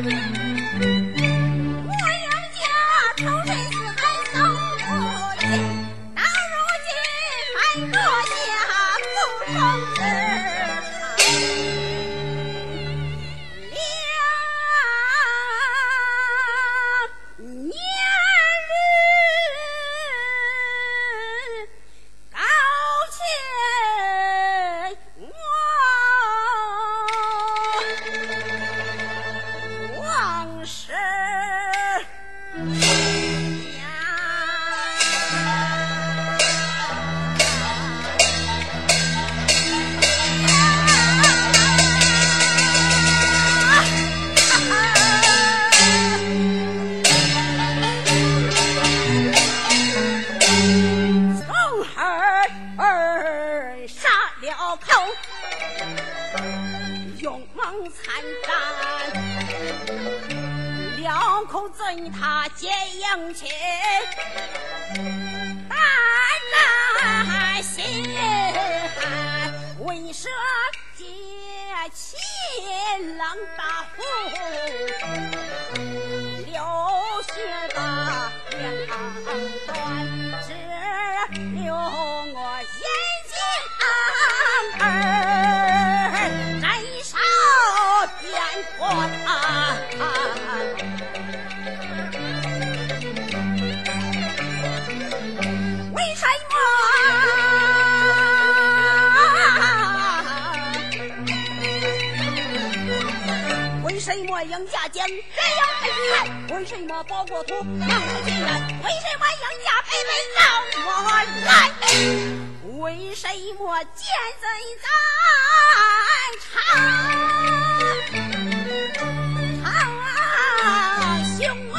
我娘家投奔四海，到如今白落下独生子。两口勇参战，两口怎他接应去？胆难心寒，为舍家亲冷淡。为什么为什么杨家将这样的恩为什么包国吐纳的竟然为什么杨家妹妹到我来为什么见咱咱长长啊